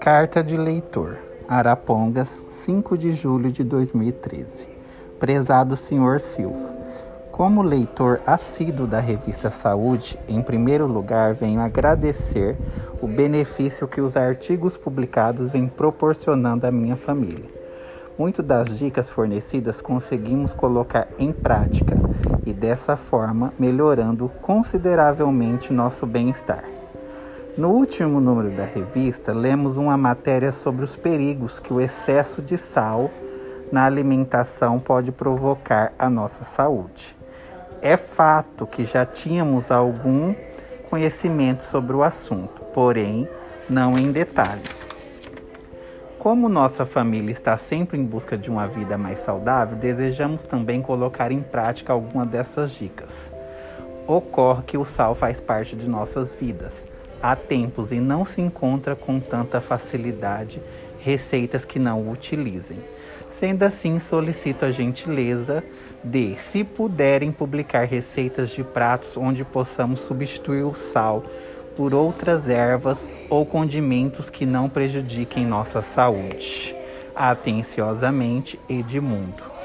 Carta de Leitor, Arapongas, 5 de julho de 2013. Prezado Senhor Silva, como leitor assíduo da revista Saúde, em primeiro lugar venho agradecer o benefício que os artigos publicados vêm proporcionando à minha família. Muitas das dicas fornecidas conseguimos colocar em prática e dessa forma melhorando consideravelmente nosso bem-estar. No último número da revista, lemos uma matéria sobre os perigos que o excesso de sal na alimentação pode provocar à nossa saúde. É fato que já tínhamos algum conhecimento sobre o assunto, porém não em detalhes. Como nossa família está sempre em busca de uma vida mais saudável, desejamos também colocar em prática alguma dessas dicas. Ocorre que o sal faz parte de nossas vidas há tempos e não se encontra com tanta facilidade receitas que não o utilizem. Sendo assim, solicito a gentileza de, se puderem, publicar receitas de pratos onde possamos substituir o sal por outras ervas ou condimentos que não prejudiquem nossa saúde. Atenciosamente, Edmundo.